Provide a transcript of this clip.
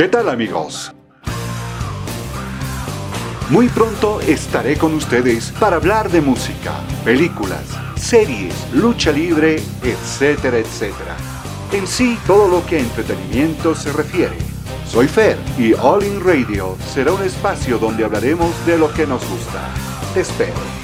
¿Qué tal amigos? Muy pronto estaré con ustedes para hablar de música, películas, series, lucha libre, etcétera, etcétera. En sí, todo lo que a entretenimiento se refiere. Soy Fer y All In Radio será un espacio donde hablaremos de lo que nos gusta. Te espero.